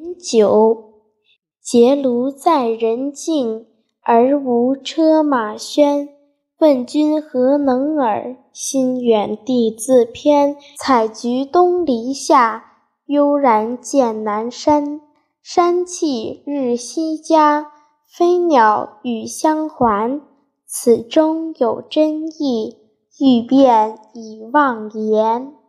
饮酒结庐在人境而无车马喧问君何能尔心远地自偏采菊东篱下悠然见南山。山气日夕佳飞鸟与相还此中有真意欲辨已忘言。